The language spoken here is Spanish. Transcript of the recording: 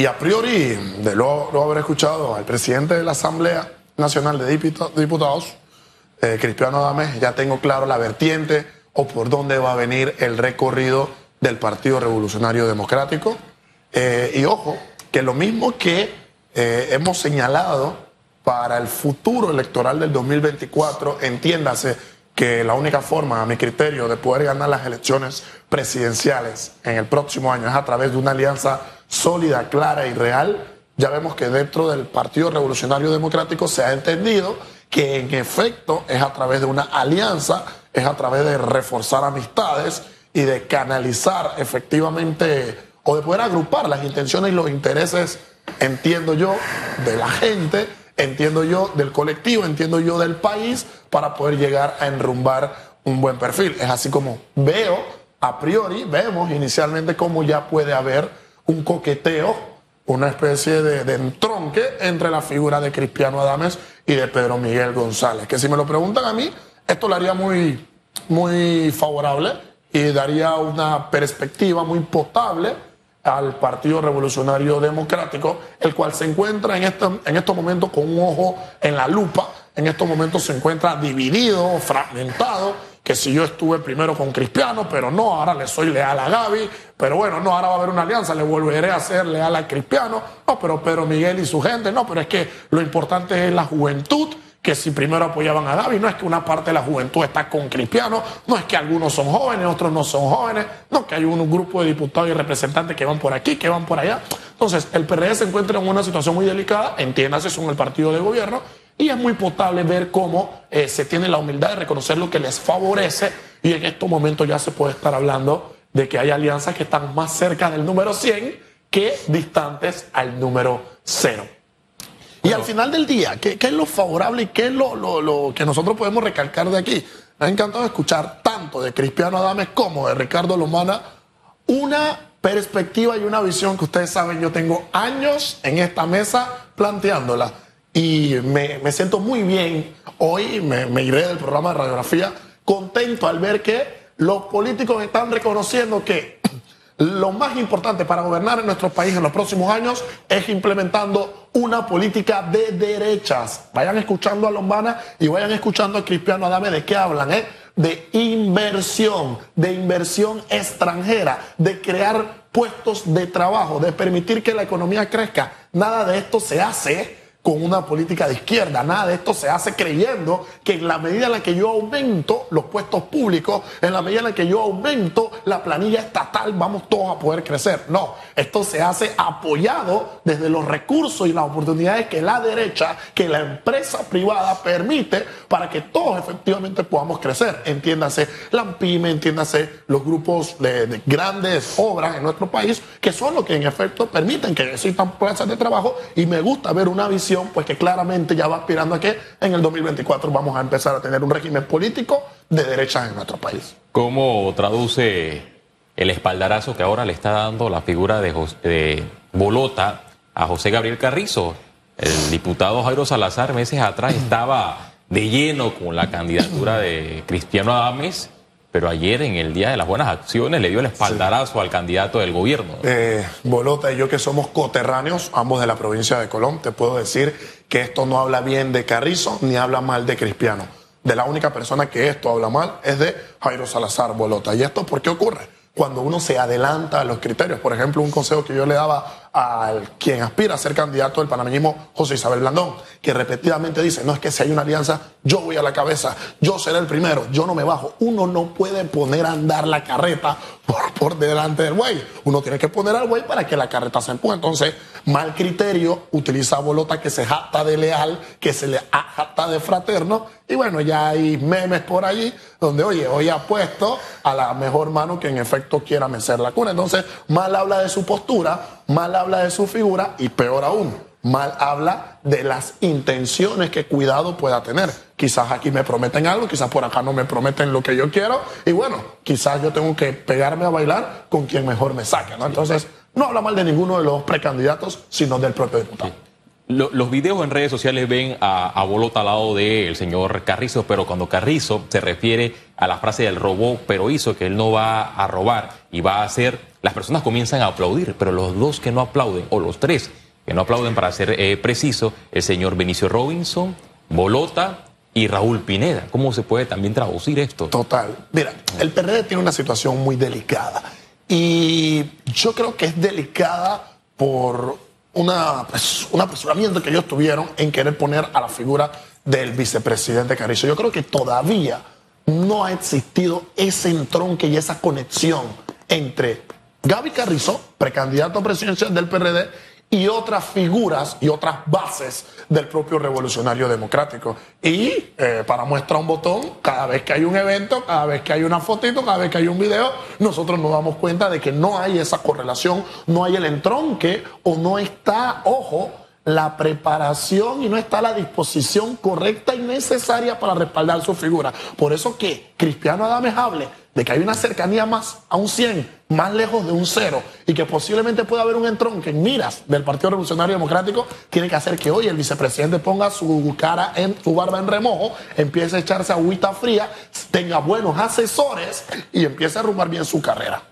Y a priori, de luego, haber escuchado al presidente de la Asamblea Nacional de Diputados, eh, Cristiano Adames, ya tengo claro la vertiente o por dónde va a venir el recorrido del Partido Revolucionario Democrático. Eh, y ojo, que lo mismo que eh, hemos señalado para el futuro electoral del 2024, entiéndase que la única forma, a mi criterio, de poder ganar las elecciones presidenciales en el próximo año es a través de una alianza sólida, clara y real. Ya vemos que dentro del Partido Revolucionario Democrático se ha entendido que en efecto es a través de una alianza, es a través de reforzar amistades y de canalizar efectivamente o de poder agrupar las intenciones y los intereses, entiendo yo, de la gente, entiendo yo, del colectivo, entiendo yo, del país, para poder llegar a enrumbar un buen perfil. Es así como veo, a priori, vemos inicialmente cómo ya puede haber un coqueteo, una especie de, entronque entre la figura de Cristiano Adames y de Pedro Miguel González. Que si me lo preguntan a mí, esto lo haría muy, muy favorable y daría una perspectiva muy potable al Partido Revolucionario Democrático, el cual se encuentra en, este, en estos momentos con un ojo en la lupa, en estos momentos se encuentra dividido, fragmentado, que si yo estuve primero con Cristiano, pero no, ahora le soy leal a Gaby, pero bueno, no, ahora va a haber una alianza, le volveré a ser leal a Cristiano, no, pero Pedro Miguel y su gente, no, pero es que lo importante es la juventud, que si primero apoyaban a Gaby, no es que una parte de la juventud está con Cristiano, no es que algunos son jóvenes, otros no son jóvenes, no, que hay un grupo de diputados y representantes que van por aquí, que van por allá. Entonces, el PRD se encuentra en una situación muy delicada, entiéndase, son el partido de gobierno, y es muy potable ver cómo eh, se tiene la humildad de reconocer lo que les favorece y en estos momentos ya se puede estar hablando de que hay alianzas que están más cerca del número 100 que distantes al número 0. Y al final del día, ¿qué, es lo favorable y qué es lo, que nosotros podemos recalcar de aquí? Me ha encantado escuchar tanto de Cristiano Adames como de Ricardo Lomana una perspectiva y una visión que ustedes saben, yo tengo años en esta mesa planteándola y me, siento muy bien. Hoy me, iré del programa de radiografía contento al ver que los políticos están reconociendo que lo más importante para gobernar en nuestro país en los próximos años es implementando una política de derechas. Vayan escuchando a Lombana y vayan escuchando a Cristiano Adame de qué hablan, ¿eh? De inversión, de inversión extranjera, de crear puestos de trabajo, de permitir que la economía crezca. Nada de esto se hace con una política de izquierda. Nada de esto se hace creyendo que en la medida en la que yo aumento los puestos públicos, en la medida en la que yo aumento la planilla estatal, vamos todos a poder crecer. No, esto se hace apoyado desde los recursos y las oportunidades que la derecha, que la empresa privada permite para que todos efectivamente podamos crecer. Entiéndase la PYME, entiéndase los grupos de, grandes obras en nuestro país, que son los que en efecto permiten que existan plazas de trabajo y me gusta ver una visión pues que claramente ya va aspirando a que en el 2024 vamos a empezar a tener un régimen político de derecha en nuestro país. ¿Cómo traduce el espaldarazo que ahora le está dando la figura de, de Bolota a José Gabriel Carrizo? El diputado Jairo Salazar meses atrás estaba de lleno con la candidatura de Cristiano Adames pero ayer en el Día de las Buenas Acciones le dio el espaldarazo al candidato del gobierno. Eh, Bolota y yo que somos coterráneos, ambos de la provincia de Colón, te puedo decir que esto no habla bien de Carrizo ni habla mal de Cristiano. De la única persona que esto habla mal es de Jairo Salazar Bolota. ¿Y esto por qué ocurre? Cuando uno se adelanta a los criterios. Por ejemplo, un consejo que yo le daba al quien aspira a ser candidato del panameñismo, José Isabel Blandón, que repetidamente dice, no es que si hay una alianza, yo voy a la cabeza, yo seré el primero, yo no me bajo. Uno no puede poner a andar la carreta por, por delante del buey. Uno tiene que poner al buey para que la carreta se empuje. Entonces, mal criterio, utiliza bolota que se jacta de leal, que se le jacta de fraterno. Y bueno, ya hay memes por allí donde, oye, hoy ha puesto a la mejor mano que en efecto quiera mecer la cuna. Entonces, mal habla de su postura, mal habla de su figura y peor aún, mal habla de las intenciones que cuidado pueda tener. Quizás aquí me prometen algo, quizás por acá no me prometen lo que yo quiero y bueno, quizás yo tengo que pegarme a bailar con quien mejor me saque, ¿no? Entonces, no habla mal de ninguno de los precandidatos, sino del propio diputado. Los videos en redes sociales ven a, a Bolota al lado del señor Carrizo, pero cuando Carrizo se refiere a la frase del robó, pero hizo que él no va a robar y va a hacer las personas comienzan a aplaudir, pero los dos que no aplauden, o los tres que no aplauden para ser eh, preciso, el señor Benicio Robinson, Bolota y Raúl Pineda. ¿Cómo se puede también traducir esto? Total. Mira, el PRD tiene una situación muy delicada y yo creo que es delicada por una, un apresuramiento que ellos tuvieron en querer poner a la figura del vicepresidente Carrizo. Yo creo que todavía no ha existido ese entronque y esa conexión entre Gaby Carrizo, precandidato presidencial del PRD, y otras figuras y otras bases del propio revolucionario democrático. Y eh, para muestra un botón, cada vez que hay un evento, cada vez que hay una fotito, cada vez que hay un video, nosotros nos damos cuenta de que no hay esa correlación, no hay el entronque o no está, ojo, la preparación y no está la disposición correcta y necesaria para respaldar su figura. Por eso que Cristiano Adames hable de que hay una cercanía más a un 100, más lejos de un 0, y que posiblemente pueda haber un entronque en miras del Partido Revolucionario Democrático, tiene que hacer que hoy el vicepresidente ponga su cara en su barba en remojo, empiece a echarse agüita fría, tenga buenos asesores y empiece a arrumar bien su carrera.